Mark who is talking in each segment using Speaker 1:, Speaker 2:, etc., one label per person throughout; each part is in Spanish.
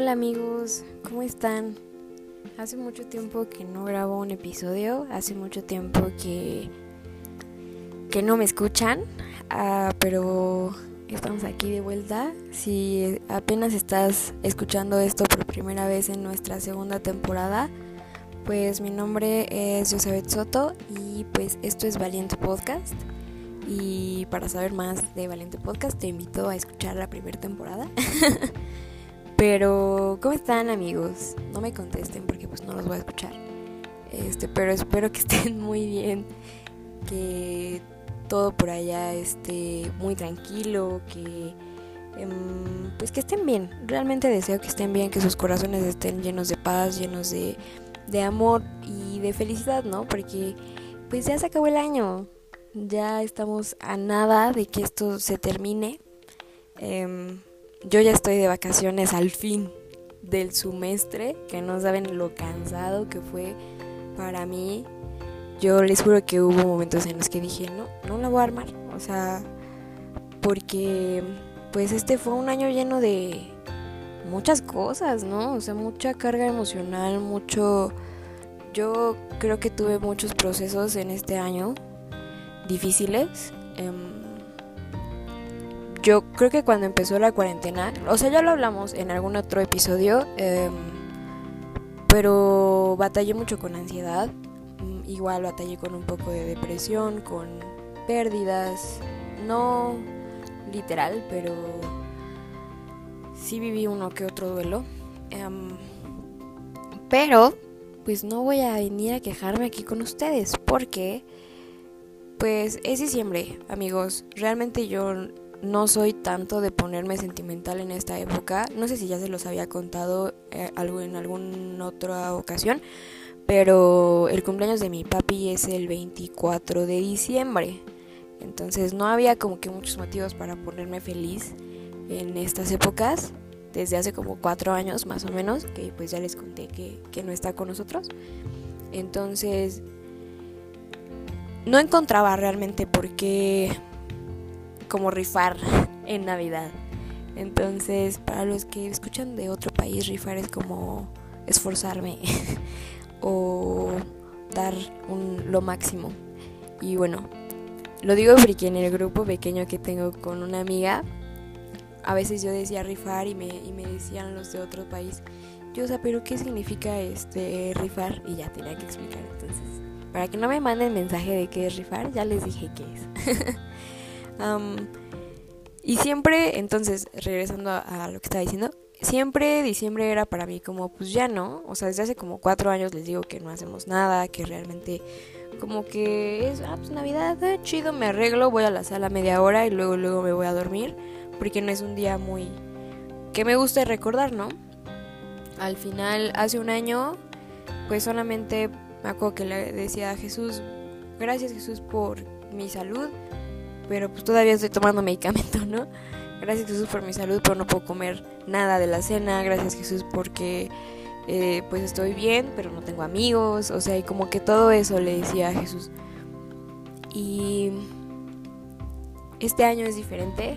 Speaker 1: Hola amigos, ¿cómo están? Hace mucho tiempo que no grabo un episodio, hace mucho tiempo que, que no me escuchan, ah, pero estamos aquí de vuelta. Si apenas estás escuchando esto por primera vez en nuestra segunda temporada, pues mi nombre es Josabeth Soto y pues esto es Valiente Podcast. Y para saber más de Valiente Podcast te invito a escuchar la primera temporada. Pero, ¿cómo están amigos? No me contesten porque pues no los voy a escuchar. Este, pero espero que estén muy bien, que todo por allá esté muy tranquilo, que em, pues que estén bien. Realmente deseo que estén bien, que sus corazones estén llenos de paz, llenos de, de amor y de felicidad, ¿no? Porque pues ya se acabó el año. Ya estamos a nada de que esto se termine. Eh, yo ya estoy de vacaciones al fin del semestre, que no saben lo cansado que fue para mí. Yo les juro que hubo momentos en los que dije, no, no la voy a armar. O sea, porque pues este fue un año lleno de muchas cosas, ¿no? O sea, mucha carga emocional, mucho... Yo creo que tuve muchos procesos en este año difíciles. Eh, yo creo que cuando empezó la cuarentena, o sea, ya lo hablamos en algún otro episodio, eh, pero batallé mucho con ansiedad, mm, igual batallé con un poco de depresión, con pérdidas, no literal, pero sí viví uno que otro duelo. Eh, pero, pues no voy a venir a quejarme aquí con ustedes, porque, pues es diciembre, amigos. Realmente yo no soy tanto de ponerme sentimental en esta época. No sé si ya se los había contado eh, en alguna otra ocasión, pero el cumpleaños de mi papi es el 24 de diciembre. Entonces no había como que muchos motivos para ponerme feliz en estas épocas. Desde hace como cuatro años más o menos, que pues ya les conté que, que no está con nosotros. Entonces no encontraba realmente por qué como rifar en Navidad. Entonces, para los que escuchan de otro país, rifar es como esforzarme o dar un, lo máximo. Y bueno, lo digo porque en el grupo pequeño que tengo con una amiga, a veces yo decía rifar y me, y me decían los de otro país, yo, o sea, pero ¿qué significa este rifar? Y ya tenía que explicar. Entonces, para que no me manden mensaje de qué es rifar, ya les dije qué es. y siempre, entonces, regresando a, lo que estaba diciendo, siempre diciembre era para mí como, pues ya no, o sea, desde hace como cuatro años les digo que no hacemos nada, que realmente como que es, ah, pues Navidad, eh, chido, me arreglo, voy a la sala media hora y luego, luego me voy a dormir, porque no es un día muy que me guste recordar, ¿no? Al final, hace un año, pues solamente me acuerdo que le decía a Jesús, gracias Jesús por mi salud, pero pues todavía estoy tomando medicamento, ¿no? Gracias Jesús por mi salud, pero no puedo comer nada de la cena, gracias Jesús porque eh, pues estoy bien, pero no tengo amigos, o sea, y como que todo eso le decía a Jesús. Y este año es diferente,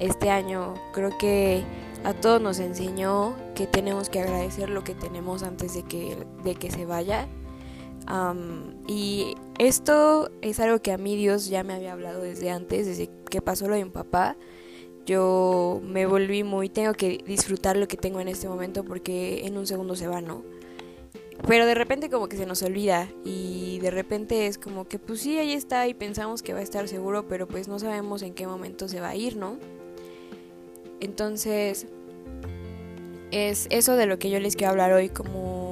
Speaker 1: este año creo que a todos nos enseñó que tenemos que agradecer lo que tenemos antes de que, de que se vaya y esto es algo que a mí Dios ya me había hablado desde antes, desde que pasó lo de mi papá. Yo me volví muy, tengo que disfrutar lo que tengo en este momento porque en un segundo se va, ¿no? Pero de repente como que se nos olvida y de repente es como que pues sí, ahí está y pensamos que va a estar seguro, pero pues no sabemos en qué momento se va a ir, ¿no? Entonces, es eso de lo que yo les quiero hablar hoy como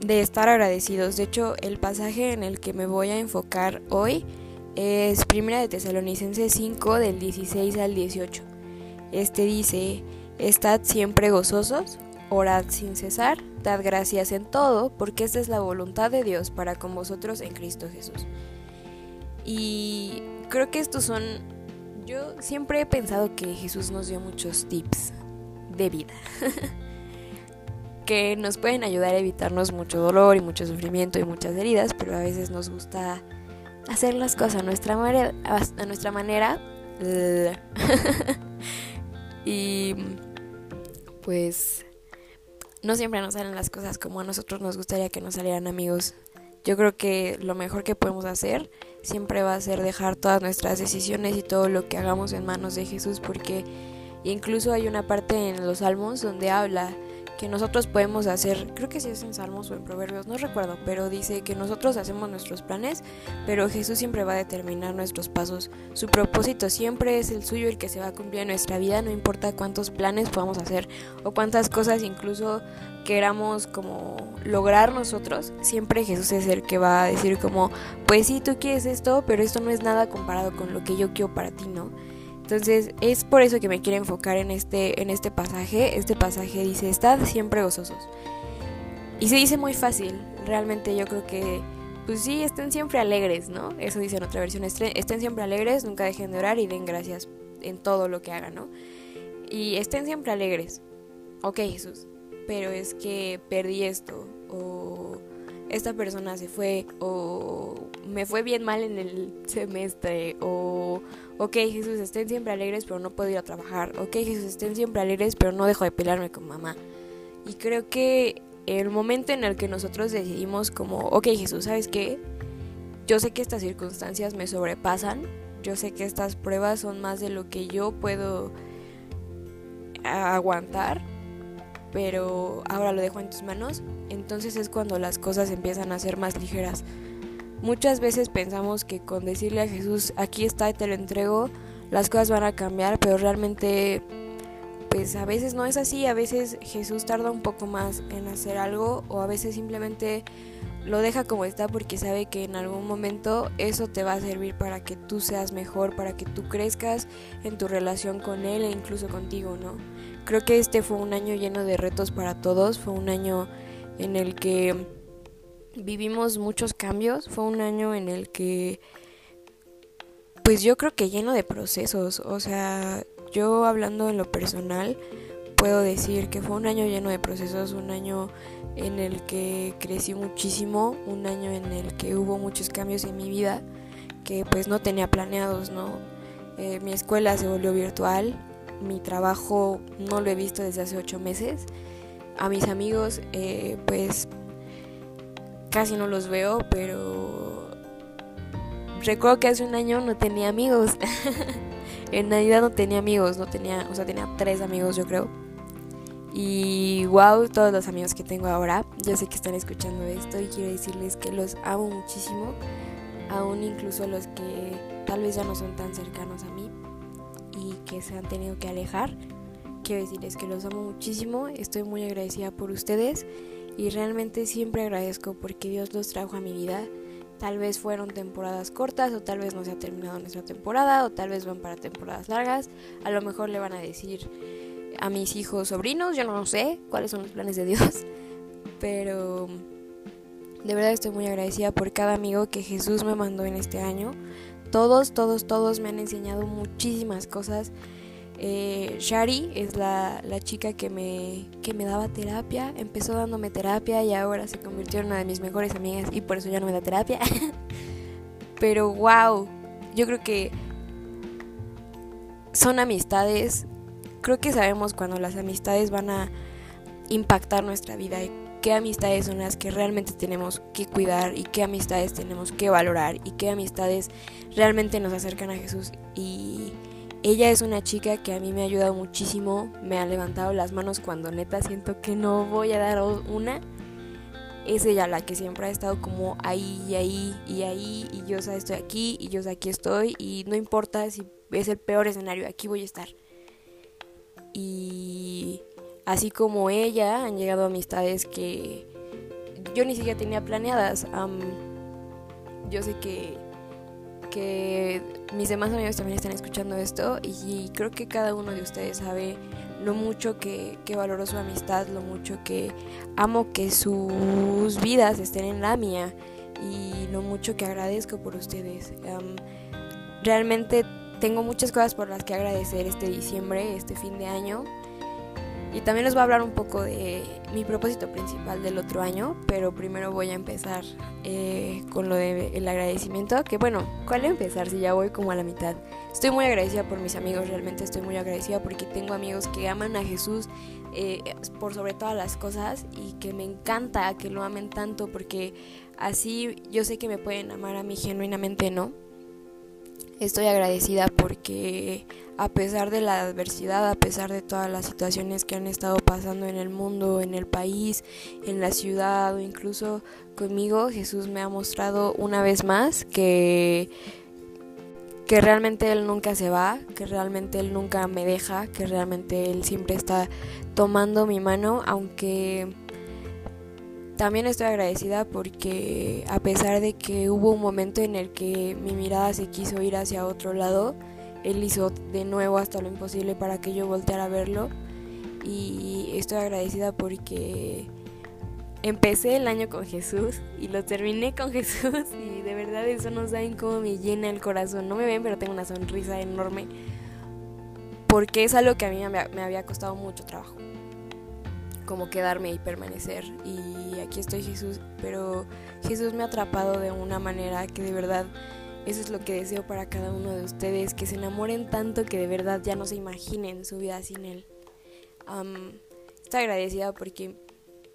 Speaker 1: de estar agradecidos. De hecho, el pasaje en el que me voy a enfocar hoy es Primera de Tesalonicenses 5 del 16 al 18. Este dice, estad siempre gozosos, orad sin cesar, dad gracias en todo, porque esta es la voluntad de Dios para con vosotros en Cristo Jesús. Y creo que estos son, yo siempre he pensado que Jesús nos dio muchos tips de vida. que nos pueden ayudar a evitarnos mucho dolor y mucho sufrimiento y muchas heridas, pero a veces nos gusta hacer las cosas a nuestra manera. A nuestra manera. y pues no siempre nos salen las cosas como a nosotros nos gustaría que nos salieran amigos. Yo creo que lo mejor que podemos hacer siempre va a ser dejar todas nuestras decisiones y todo lo que hagamos en manos de Jesús porque incluso hay una parte en los salmos donde habla que nosotros podemos hacer, creo que si es en Salmos o en Proverbios, no recuerdo, pero dice que nosotros hacemos nuestros planes, pero Jesús siempre va a determinar nuestros pasos. Su propósito siempre es el suyo, el que se va a cumplir en nuestra vida, no importa cuántos planes podamos hacer o cuántas cosas incluso queramos como lograr nosotros, siempre Jesús es el que va a decir como, pues sí, tú quieres esto, pero esto no es nada comparado con lo que yo quiero para ti, ¿no? Entonces es por eso que me quiero enfocar en este, en este pasaje. Este pasaje dice, estad siempre gozosos. Y se dice muy fácil, realmente yo creo que, pues sí, estén siempre alegres, ¿no? Eso dice en otra versión, estén siempre alegres, nunca dejen de orar y den gracias en todo lo que hagan, ¿no? Y estén siempre alegres. Ok, Jesús, pero es que perdí esto, o esta persona se fue, o me fue bien mal en el semestre, o ok Jesús, estén siempre alegres, pero no puedo ir a trabajar, ok Jesús, estén siempre alegres, pero no dejo de pelearme con mamá. Y creo que el momento en el que nosotros decidimos como, ok Jesús, ¿sabes qué? Yo sé que estas circunstancias me sobrepasan, yo sé que estas pruebas son más de lo que yo puedo aguantar, pero ahora lo dejo en tus manos, entonces es cuando las cosas empiezan a ser más ligeras. Muchas veces pensamos que con decirle a Jesús, aquí está y te lo entrego, las cosas van a cambiar, pero realmente pues a veces no es así, a veces Jesús tarda un poco más en hacer algo o a veces simplemente lo deja como está porque sabe que en algún momento eso te va a servir para que tú seas mejor, para que tú crezcas en tu relación con Él e incluso contigo, ¿no? Creo que este fue un año lleno de retos para todos, fue un año en el que vivimos muchos cambios, fue un año en el que, pues yo creo que lleno de procesos, o sea, yo hablando en lo personal, puedo decir que fue un año lleno de procesos, un año en el que crecí muchísimo, un año en el que hubo muchos cambios en mi vida que pues no tenía planeados, ¿no? Eh, mi escuela se volvió virtual, mi trabajo no lo he visto desde hace ocho meses, a mis amigos eh, pues casi no los veo, pero recuerdo que hace un año no tenía amigos. en Navidad no tenía amigos, no tenía, o sea, tenía tres amigos yo creo. Y wow, todos los amigos que tengo ahora, yo sé que están escuchando esto y quiero decirles que los amo muchísimo, aún incluso los que tal vez ya no son tan cercanos a mí que se han tenido que alejar. Quiero decirles que los amo muchísimo, estoy muy agradecida por ustedes y realmente siempre agradezco porque Dios los trajo a mi vida. Tal vez fueron temporadas cortas o tal vez no se ha terminado nuestra temporada o tal vez van para temporadas largas. A lo mejor le van a decir a mis hijos sobrinos, yo no sé cuáles son los planes de Dios, pero de verdad estoy muy agradecida por cada amigo que Jesús me mandó en este año. Todos, todos, todos me han enseñado muchísimas cosas eh, Shari es la, chica que me, que me daba terapia. Empezó dándome terapia y ahora se convirtió en una de mis mejores amigas y por eso ya no me da terapia. Pero wow, yo creo que son amistades. Creo que sabemos cuando las amistades van a impactar nuestra vida qué amistades son las que realmente tenemos que cuidar y qué amistades tenemos que valorar y qué amistades realmente nos acercan a Jesús y ella es una chica que a mí me ha ayudado muchísimo, me ha levantado las manos cuando neta siento que no voy a dar una. Es ella la que siempre ha estado como ahí y ahí y ahí y yo estoy aquí y yo aquí estoy y no importa si es el peor escenario, aquí voy a estar. Y así como ella han llegado amistades que yo ni siquiera tenía planeadas. yo sé que que mis demás amigos también están escuchando esto y creo que cada uno de ustedes sabe lo mucho que, que valoro su amistad, lo mucho que amo que sus vidas estén en la mía y lo mucho que agradezco por ustedes. realmente tengo muchas cosas por las que agradecer este diciembre, este fin de año Y también les voy a hablar un poco de mi propósito principal del otro año, pero primero voy a empezar eh, con lo del agradecimiento, que bueno, ¿cuál empezar si ya voy como a la mitad? Estoy muy agradecida por mis amigos, realmente estoy muy agradecida porque tengo amigos que aman a Jesús eh, por sobre todas las cosas y que me encanta que lo amen tanto porque así yo sé que me pueden amar a mí genuinamente, ¿no? Estoy agradecida porque a pesar de la adversidad, a pesar de todas las situaciones que han estado pasando en el mundo, en el país, en la ciudad o incluso conmigo, Jesús me ha mostrado una vez más que que realmente Él nunca se va, que realmente Él nunca me deja, que realmente Él siempre está tomando mi mano, aunque también estoy agradecida porque a pesar de que hubo un momento en el que mi mirada se quiso ir hacia otro lado, él hizo de nuevo hasta lo imposible para que yo volteara a verlo y estoy agradecida porque empecé el año con Jesús y lo terminé con Jesús y de verdad eso no saben cómo me llena el corazón. No me ven, pero tengo una sonrisa enorme porque es algo que a mí me había costado mucho trabajo como quedarme y permanecer. Y aquí estoy Jesús, pero Jesús me ha atrapado de una manera que de verdad eso es lo que deseo para cada uno de ustedes, que se enamoren tanto que de verdad ya no se imaginen su vida sin Él. estoy agradecida porque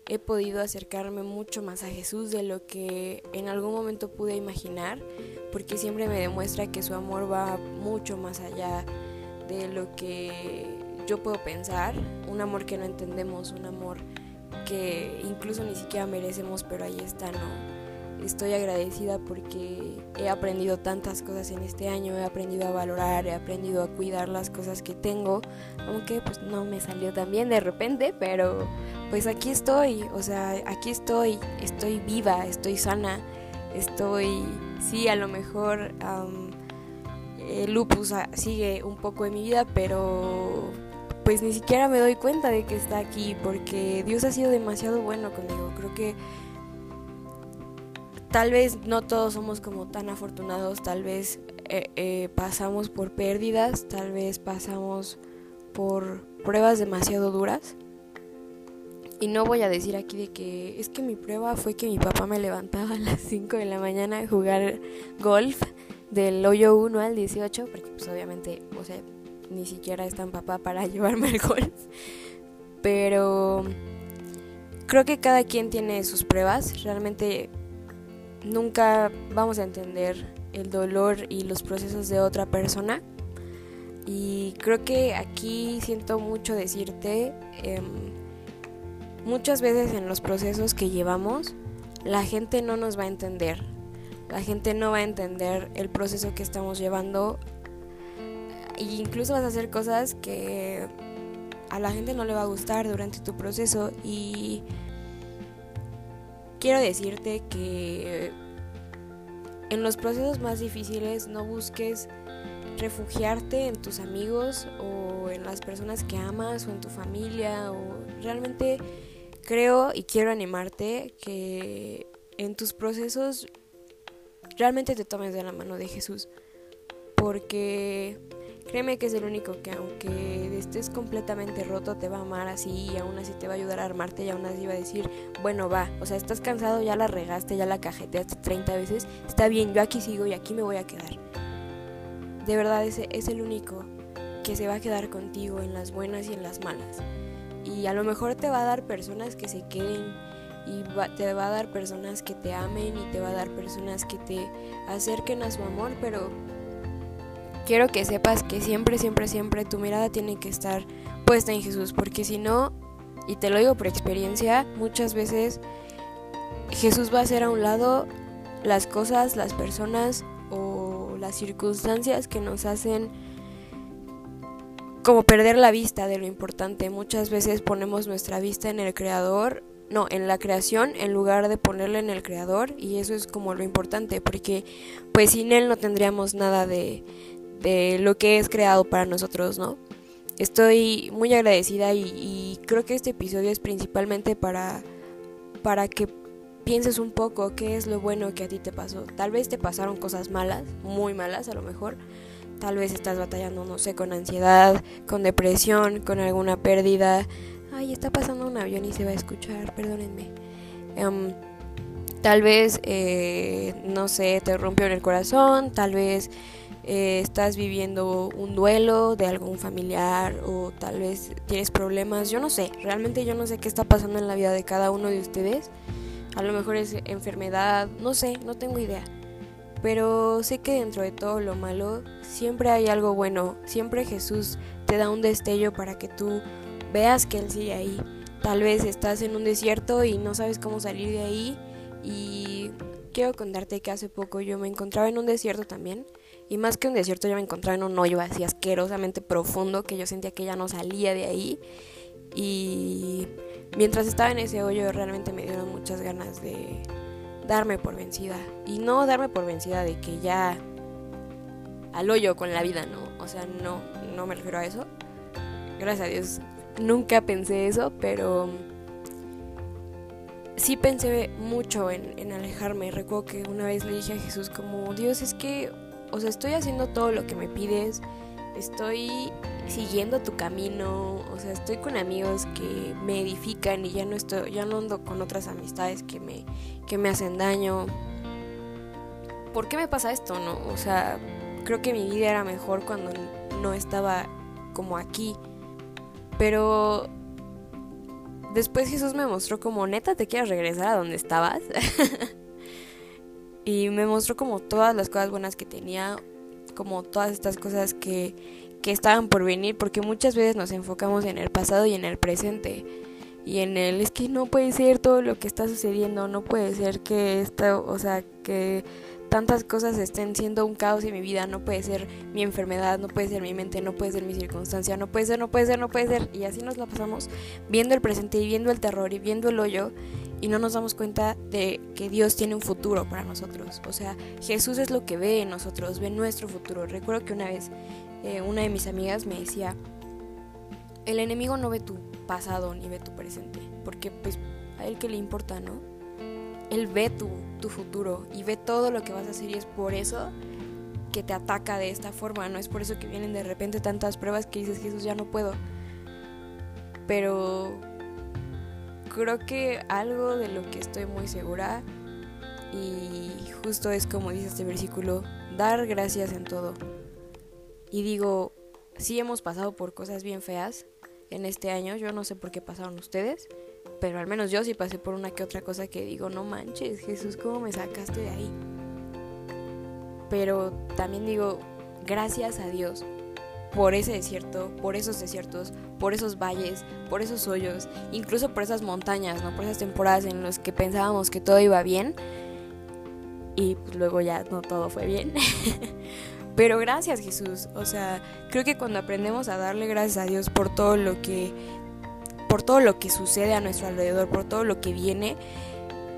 Speaker 1: he podido acercarme mucho más a Jesús de lo que en algún momento pude imaginar, porque siempre me demuestra que su amor va mucho más allá de lo que yo puedo pensar, un amor que no entendemos, un amor que incluso ni siquiera merecemos, pero ahí está, ¿no? Estoy agradecida porque he aprendido tantas cosas en este año, he aprendido a valorar, he aprendido a cuidar las cosas que tengo, aunque pues no me salió tan bien de repente, pero pues aquí estoy, o sea, aquí estoy, estoy viva, estoy sana, estoy, sí, a lo mejor el lupus sigue un poco en mi vida, pero pues ni siquiera me doy cuenta de que está aquí porque Dios ha sido demasiado bueno conmigo. Creo que tal vez no todos somos como tan afortunados, tal vez eh, eh, pasamos por pérdidas, tal vez pasamos por pruebas demasiado duras. Y no voy a decir aquí de que es que mi prueba fue que mi papá me levantaba a las 5 de la mañana a jugar golf del hoyo 1 al 18, porque pues obviamente, o sea, ni siquiera es tan papá para llevarme al golf. Pero creo que cada quien tiene sus pruebas. Realmente nunca vamos a entender el dolor y los procesos de otra persona. Y creo que aquí siento mucho decirte, em, muchas veces en los procesos que llevamos, la gente no nos va a entender. La gente no va a entender el proceso que estamos llevando y incluso vas a hacer cosas que a la gente no le va a gustar durante tu proceso. Y quiero decirte que en los procesos más difíciles no busques refugiarte en tus amigos o en las personas que amas o en tu familia o realmente creo y quiero animarte que en tus procesos realmente te tomes de la mano de Jesús porque Créeme que es el único que aunque estés completamente roto te va a amar así y aún así te va a ayudar a armarte y aún así va a decir, bueno va, o sea, estás cansado, ya la regaste, ya la cajeteaste 30 veces, está bien, yo aquí sigo y aquí me voy a quedar. De verdad ese es el único que se va a quedar contigo en las buenas y en las malas. Y a lo mejor te va a dar personas que se queden y te va a dar personas que te amen y te va a dar personas que te acerquen a su amor, pero quiero que sepas que siempre, siempre, siempre tu mirada tiene que estar puesta en Jesús, porque si no, y te lo digo por experiencia, muchas veces Jesús va a hacer a un lado las cosas, las personas o las circunstancias que nos hacen como perder la vista de lo importante. Muchas veces ponemos nuestra vista en el creador, no, en la creación en lugar de ponerla en el creador y eso es como lo importante porque pues sin él no tendríamos nada de, de lo que es creado para nosotros, ¿no? Estoy muy agradecida y, creo que este episodio es principalmente para, para que pienses un poco qué es lo bueno que a ti te pasó. Tal vez te pasaron cosas malas, muy malas a lo mejor. Tal vez estás batallando, no sé, con ansiedad, con depresión, con alguna pérdida, Ay, está pasando un avión y se va a escuchar, perdónenme. Em, tal vez, eh, no sé, te rompió en el corazón, tal vez eh, estás viviendo un duelo de algún familiar o tal vez tienes problemas, yo no sé, realmente yo no sé qué está pasando en la vida de cada uno de ustedes. A lo mejor es enfermedad, no sé, no tengo idea. Pero sé que dentro de todo lo malo siempre hay algo bueno, siempre Jesús te da un destello para que tú veas que Él sigue ahí. Tal vez estás en un desierto y no sabes cómo salir de ahí y quiero contarte que hace poco yo me encontraba en un desierto también y más que un desierto, yo me encontraba en un hoyo así asquerosamente profundo que yo sentía que ya no salía de ahí. Y mientras estaba en ese hoyo, realmente me dieron muchas ganas de darme por vencida. Y no darme por vencida de que ya al hoyo con la vida, ¿no? O sea, no, no me refiero a eso. Gracias a Dios, nunca pensé eso, pero sí pensé mucho en, en alejarme. Recuerdo que una vez le dije a Jesús como, Dios, es que o sea, estoy haciendo todo lo que me pides, estoy siguiendo tu camino, o sea, estoy con amigos que me edifican y ya no estoy, ya no ando con otras amistades que me, que me hacen daño. ¿Por qué me pasa esto, no? O sea, creo que mi vida era mejor cuando no estaba como aquí. Pero después Jesús me mostró como, neta, te quieres regresar a donde estabas. y me mostró como todas las cosas buenas que tenía, como todas estas cosas que, que estaban por venir, porque muchas veces nos enfocamos en el pasado y en el presente y en el es que no puede ser todo lo que está sucediendo, no puede ser que esto, o sea, que tantas cosas estén siendo un caos en mi vida, no puede ser mi enfermedad, no puede ser mi mente, no puede ser mi circunstancia, no puede ser, no puede ser, no puede ser. Y así nos la pasamos viendo el presente y viendo el terror y viendo el hoyo y no nos damos cuenta de que Dios tiene un futuro para nosotros. O sea, Jesús es lo que ve en nosotros, ve nuestro futuro. Recuerdo que una vez eh, una de mis amigas me decía, el enemigo no ve tu pasado ni ve tu presente, porque pues a él que le importa, ¿no? Él ve tu, tu futuro y ve todo lo que vas a hacer y es por eso que te ataca de esta forma, no es por eso que vienen de repente tantas pruebas que dices Jesús ya no puedo. Pero creo que algo de lo que estoy muy segura y justo es como dice este versículo, dar gracias en todo. Y digo, sí hemos pasado por cosas bien feas en este año, yo no sé por qué pasaron ustedes, pero al menos yo sí pasé por una que otra cosa que digo, no manches, Jesús, ¿cómo me sacaste de ahí? Pero también digo, gracias a Dios por ese desierto, por esos desiertos, por esos valles, por esos hoyos, incluso por esas montañas, ¿no? Por esas temporadas en las que pensábamos que todo iba bien y pues luego ya no todo fue bien. Pero gracias Jesús, o sea, creo que cuando aprendemos a darle gracias a Dios por todo lo que por todo lo que sucede a nuestro alrededor, por todo lo que viene,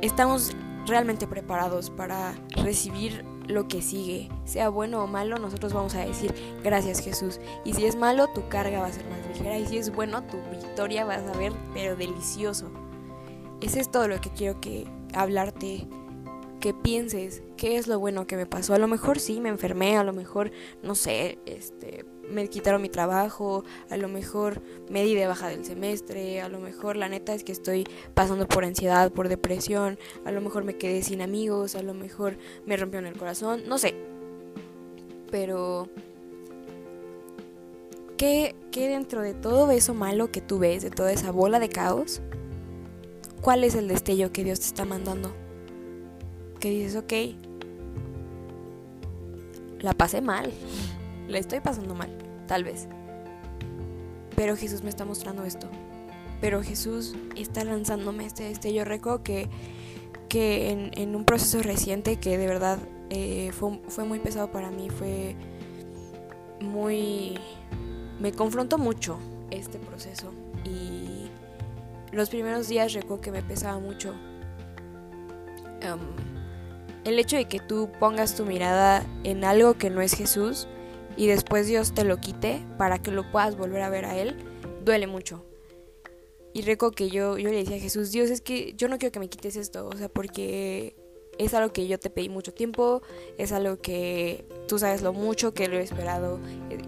Speaker 1: estamos realmente preparados para recibir lo que sigue, sea bueno o malo, nosotros vamos a decir gracias Jesús. Y si es malo, tu carga va a ser más ligera. Y si es bueno, tu victoria va a saber, pero delicioso. Ese es todo lo que quiero que hablarte, que pienses qué es lo bueno que me pasó. A lo mejor sí me enfermé, a lo mejor, no sé, este, me quitaron mi trabajo, a lo mejor me di de baja del semestre, a lo mejor la neta es que estoy pasando por ansiedad, por depresión, a lo mejor me quedé sin amigos, a lo mejor me rompió en el corazón, no sé. Pero ¿qué, qué dentro de todo eso malo que tú ves, de toda esa bola de caos, cuál es el destello que Dios te está mandando? Que dices, ok, la pasé mal le estoy pasando mal, tal vez. Pero Jesús me está mostrando esto. Pero Jesús está lanzándome este, este. Yo recuerdo que, que en, un proceso reciente que de verdad eh, fue, fue muy pesado para mí, fue muy... Me confrontó mucho este proceso y los primeros días recuerdo que me pesaba mucho. Em, el hecho de que tú pongas tu mirada en algo que no es Jesús y después Dios te lo quite para que lo puedas volver a ver a Él, duele mucho. Y recuerdo que yo, yo le decía a Jesús, Dios, es que yo no quiero que me quites esto, o sea, porque es algo que yo te pedí mucho tiempo, es algo que tú sabes lo mucho que lo he esperado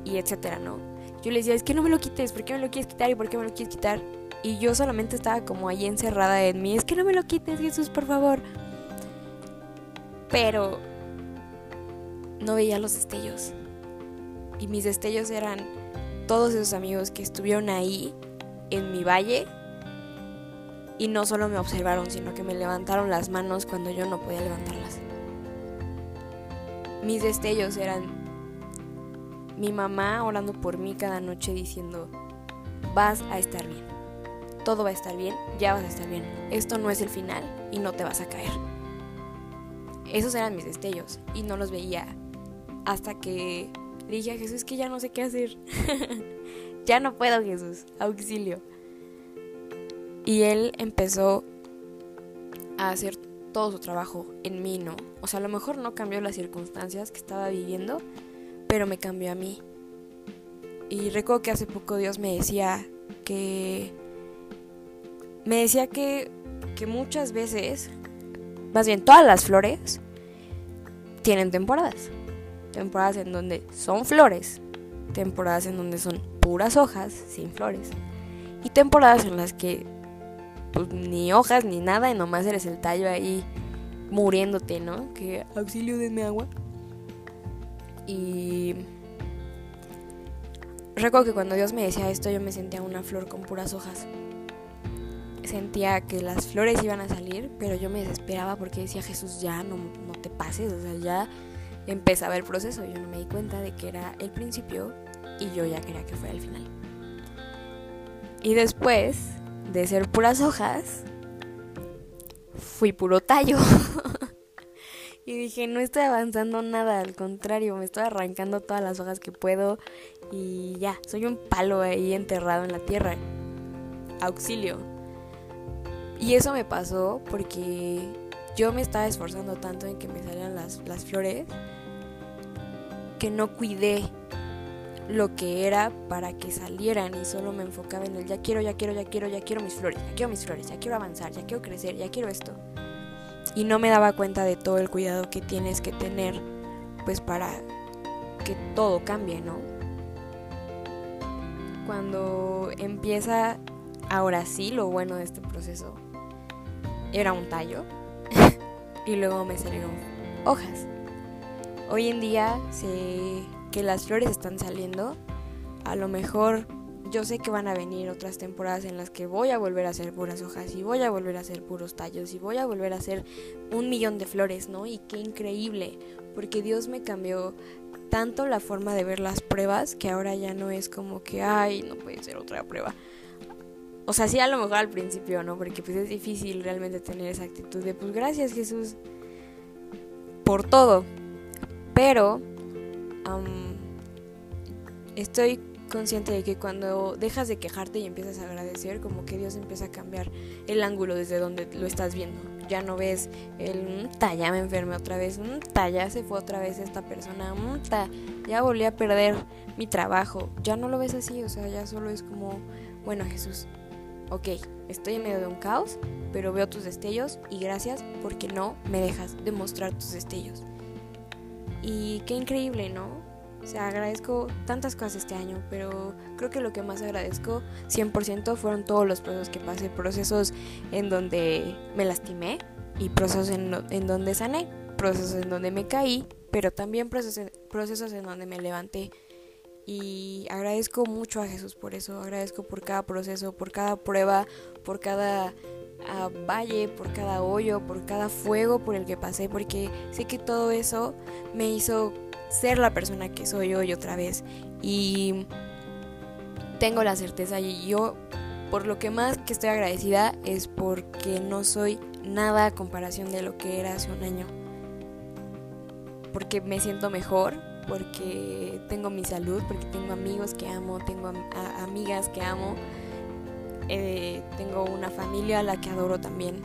Speaker 1: y etcétera, ¿no? Yo le decía, es que no me lo quites, ¿por qué me lo quieres quitar y por qué me lo quieres quitar? Y yo solamente estaba como ahí encerrada en mí. Es que no me lo quites, Jesús, por favor. Pero no veía los destellos. Y mis destellos eran todos esos amigos que estuvieron ahí en mi valle y no solo me observaron, sino que me levantaron las manos cuando yo no podía levantarlas. Mis destellos eran mi mamá orando por mí cada noche diciendo, vas a estar bien, todo va a estar bien, ya vas a estar bien, esto no es el final y no te vas a caer. Esos eran mis destellos y no los veía hasta que dije a Jesús que ya no sé qué hacer. ya no puedo Jesús, auxilio. Y él empezó a hacer todo su trabajo en mí, ¿no? O sea, a lo mejor no cambió las circunstancias que estaba viviendo, pero me cambió a mí. Y recuerdo que hace poco Dios me decía que... Me decía que, que muchas veces, más bien todas las flores, tienen temporadas. Temporadas en donde son flores, temporadas en donde son puras hojas sin flores. Y temporadas en las que pues, ni hojas ni nada y nomás eres el tallo ahí muriéndote, ¿no? Que auxilio denme agua. Y recuerdo que cuando Dios me decía esto yo me sentía una flor con puras hojas. Sentía que las flores iban a salir, pero yo me desesperaba porque decía Jesús ya no, no te pases, o sea, ya empezaba el proceso. Yo no me di cuenta de que era el principio y yo ya quería que fuera el final. Y después de ser puras hojas, fui puro tallo. y dije, no estoy avanzando nada, al contrario, me estoy arrancando todas las hojas que puedo y ya, soy un palo ahí enterrado en la tierra. Auxilio. Y eso me pasó porque yo me estaba esforzando tanto en que me salieran las, las flores que no cuidé lo que era para que salieran y solo me enfocaba en el ya quiero, ya quiero, ya quiero, ya quiero mis flores, ya quiero mis flores, ya quiero avanzar, ya quiero crecer, ya quiero esto. Y no me daba cuenta de todo el cuidado que tienes que tener pues para que todo cambie, ¿no? Cuando empieza ahora sí lo bueno de este proceso, era un tallo y luego me salieron hojas. Hoy en día se que las flores están saliendo, a lo mejor yo sé que van a venir otras temporadas en las que voy a volver a hacer puras hojas y voy a volver a hacer puros tallos y voy a volver a hacer un millón de flores, ¿no? Y qué increíble, porque Dios me cambió tanto la forma de ver las pruebas que ahora ya no es como que, ay, no puede ser otra prueba. O sea, sí a lo mejor al principio, ¿no? Porque pues es difícil realmente tener esa actitud de, pues gracias Jesús por todo. Pero estoy consciente de que cuando dejas de quejarte y empiezas a agradecer, como que Dios empieza a cambiar el ángulo desde donde lo estás viendo. Ya no ves el ya me enfermé otra vez, ya se fue otra vez esta persona, ya volví a perder mi trabajo. Ya no lo ves así, o sea, ya solo es como, bueno, Jesús, ok, estoy en medio de un caos, pero veo tus destellos y gracias porque no me dejas demostrar tus destellos. Y qué increíble, ¿no? O sea, agradezco tantas cosas este año, pero creo que lo que más agradezco 100% fueron todos los procesos que pasé, procesos en donde me lastimé y procesos en, en donde sané, procesos en donde me caí, pero también procesos, procesos en donde me levanté. Y agradezco mucho a Jesús por eso, agradezco por cada proceso, por cada prueba, por cada a valle, por cada hoyo, por cada fuego por el que pasé, porque sé que todo eso me hizo ser la persona que soy hoy otra vez. Y tengo la certeza y yo por lo que más que estoy agradecida es porque no soy nada a comparación de lo que era hace un año. Porque me siento mejor, porque tengo mi salud, porque tengo amigos que amo, tengo amigas que amo eh, tengo una familia a la que adoro también,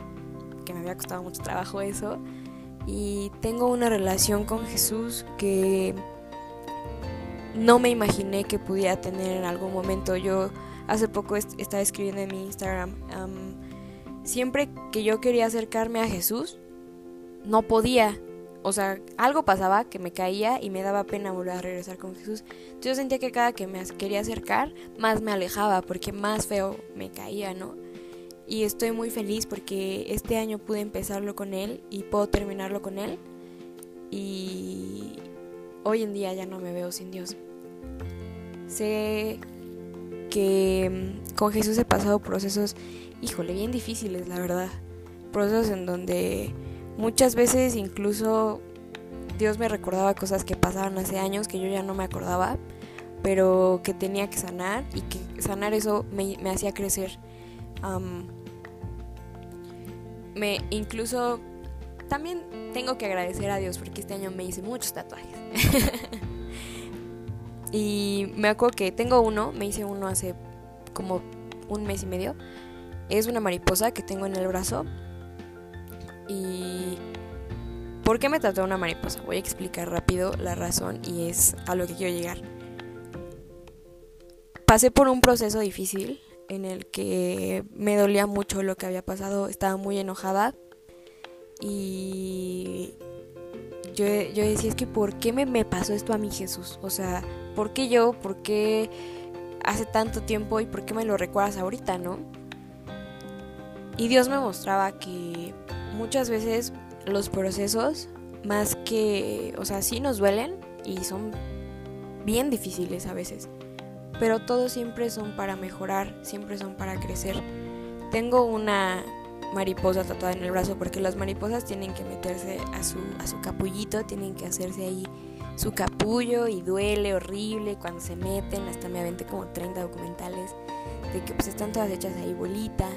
Speaker 1: que me había costado mucho trabajo eso. Y tengo una relación con Jesús que no me imaginé que pudiera tener en algún momento. Yo hace poco estaba escribiendo en mi Instagram, siempre que yo quería acercarme a Jesús, no podía, o sea, algo pasaba que me caía y me daba pena volver a regresar con Jesús. Entonces yo sentía que cada que me quería acercar, más me alejaba porque más feo me caía, ¿no? Y estoy muy feliz porque este año pude empezarlo con Él y puedo terminarlo con Él. Y hoy en día ya no me veo sin Dios. Sé que mm, con Jesús he pasado procesos, híjole, bien difíciles, la verdad. Procesos en donde Muchas veces incluso Dios me recordaba cosas que pasaban hace años que yo ya no me acordaba, pero que tenía que sanar y que sanar eso me, hacía crecer. me incluso también tengo que agradecer a Dios porque este año me hice muchos tatuajes. y me acuerdo que tengo uno, me hice uno hace como un mes y medio. Es una mariposa que tengo en el brazo ¿Y por qué me trató una mariposa? Voy a explicar rápido la razón y es a lo que quiero llegar. Pasé por un proceso difícil en el que me dolía mucho lo que había pasado, estaba muy enojada y yo, yo decía, es que ¿por qué me, me pasó esto a mí Jesús? O sea, ¿por qué yo? ¿Por qué hace tanto tiempo y por qué me lo recuerdas ahorita, no? Y Dios me mostraba que muchas veces los procesos, más que, o sea, sí nos duelen y son bien difíciles a veces, pero todos siempre son para mejorar, siempre son para crecer. Tengo una mariposa tatuada en el brazo porque las mariposas tienen que meterse a su, a su capullito, tienen que hacerse ahí su capullo y duele horrible cuando se meten, hasta me aventé como 30 documentales de que pues están todas hechas ahí bolita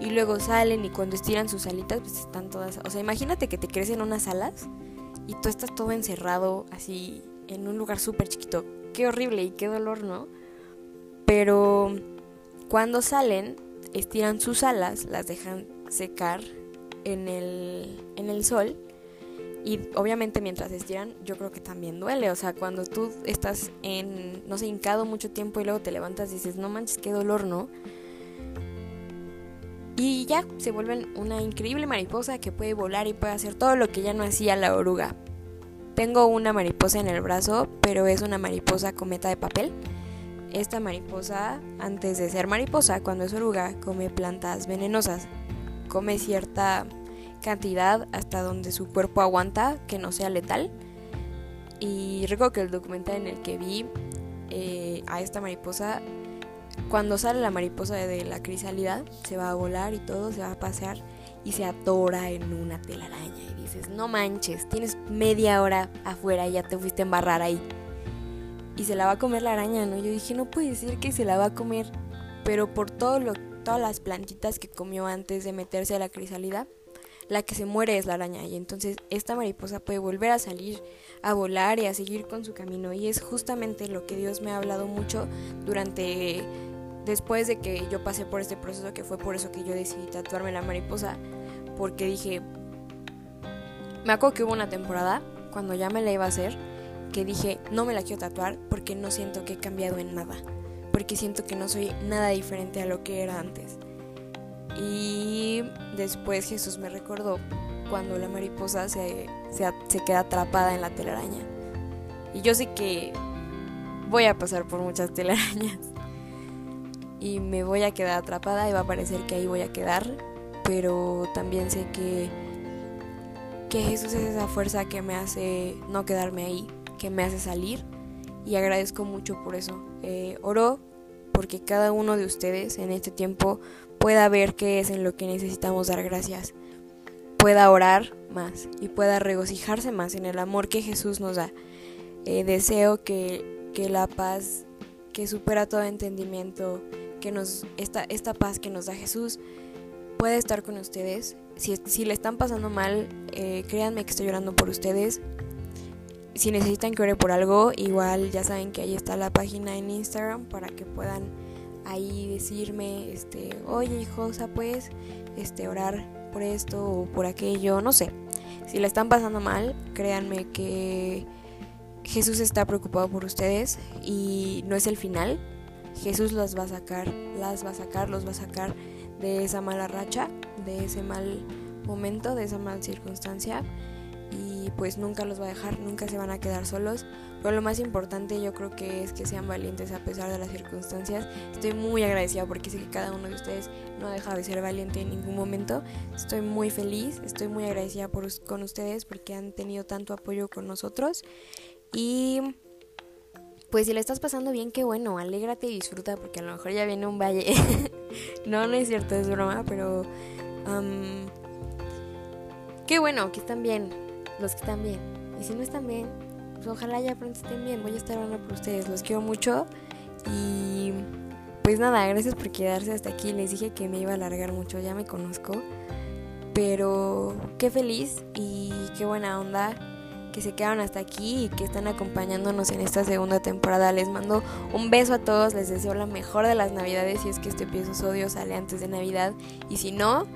Speaker 1: y luego salen y cuando estiran sus alitas pues están todas, o sea, imagínate que te crecen unas alas y tú estás todo encerrado así en un lugar súper chiquito. Qué horrible y qué dolor, ¿no? Pero cuando salen, estiran sus alas, las dejan secar en el, en el sol y obviamente mientras estiran yo creo que también duele, o sea, cuando tú estás en, no sé, hincado mucho tiempo y luego te levantas y dices, no manches, qué dolor, ¿no? Y ya se vuelven una increíble mariposa que puede volar y puede hacer todo lo que ya no hacía la oruga. Tengo una mariposa en el brazo, pero es una mariposa cometa de papel. Esta mariposa, antes de ser mariposa, cuando es oruga, come plantas venenosas. Come cierta cantidad hasta donde su cuerpo aguanta que no sea letal. Y recuerdo que el documental en el que vi eh, a esta mariposa cuando sale la mariposa de la crisálida, se va a volar y todo, se va a pasear y se atora en una telaraña. Y dices, no manches, tienes media hora afuera y ya te fuiste a embarrar ahí. Y se la va a comer la araña, ¿no? Yo dije, no puede ser que se la va a comer. Pero por todas las plantitas que comió antes de meterse a la crisálida, la que se muere es la araña. Y entonces esta mariposa puede volver a salir, a volar y a seguir con su camino. Y es justamente lo que Dios me ha hablado mucho durante después de que yo pasé por este proceso, que fue por eso que yo decidí tatuarme la mariposa, porque dije, me acuerdo que hubo una temporada, cuando ya me la iba a hacer, que dije, no me la quiero tatuar porque no siento que he cambiado en nada, porque siento que no soy nada diferente a lo que era antes. Y después Jesús me recordó cuando la mariposa se, se, se queda atrapada en la telaraña. Y yo sé que voy a pasar por muchas telarañas y me voy a quedar atrapada y va a parecer que ahí voy a quedar, pero también sé que, que Jesús es esa fuerza que me hace no quedarme ahí, que me hace salir y agradezco mucho por eso. Eh, oro porque cada uno de ustedes en este tiempo pueda ver qué es en lo que necesitamos dar gracias, pueda orar más y pueda regocijarse más en el amor que Jesús nos da. Eh, deseo que, que la paz que supera todo entendimiento que nos, esta, esta paz que nos da Jesús puede estar con ustedes. Si, si le están pasando mal, eh, créanme que estoy llorando por ustedes. Si necesitan que ore por algo, igual ya saben que ahí está la página en Instagram para que puedan ahí decirme, este, oye hijosa, pues, este, orar por esto o por aquello, no sé. Si le están pasando mal, créanme que Jesús está preocupado por ustedes y no es el final, Jesús las va a sacar, las va a sacar, los va a sacar de esa mala racha, de ese mal momento, de esa mala circunstancia. y pues nunca los va a dejar, nunca se van a quedar solos. Pero lo más importante yo creo que es que sean valientes a pesar de las circunstancias. Estoy muy agradecida porque sé que cada uno de ustedes no deja de ser valiente en ningún momento. Estoy muy feliz, estoy muy agradecida con ustedes porque han tenido tanto apoyo con nosotros. Y pues si le estás pasando bien, qué bueno, alégrate y disfruta porque a lo mejor ya viene un valle. no, no es cierto, es broma, pero... qué bueno que están bien, los que están bien. Y si no están bien, pues ojalá ya pronto estén bien. Voy a estar hablando por ustedes, los quiero mucho. Y pues nada, gracias por quedarse hasta aquí. Les dije que me iba a alargar mucho, ya me conozco. Pero qué feliz y qué buena onda que se quedaron hasta aquí y que están acompañándonos en esta segunda temporada. Les mando un beso a todos, les deseo la mejor de las navidades si es que este episodio sale antes de Navidad y si no,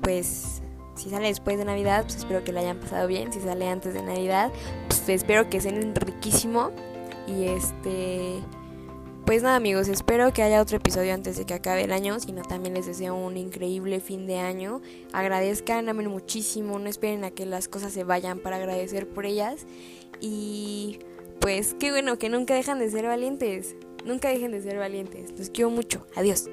Speaker 1: pues si sale después de Navidad, pues espero que lo hayan pasado bien. Si sale antes de Navidad, pues espero que sean riquísimo. Y este. Pues nada, amigos, espero que haya otro episodio antes de que acabe el año. Si no, también les deseo un increíble fin de año. Agradezcan, amen muchísimo. No esperen a que las cosas se vayan para agradecer por ellas. Y pues qué bueno que nunca dejan de ser valientes. Nunca dejen de ser valientes. Los quiero mucho. Adiós.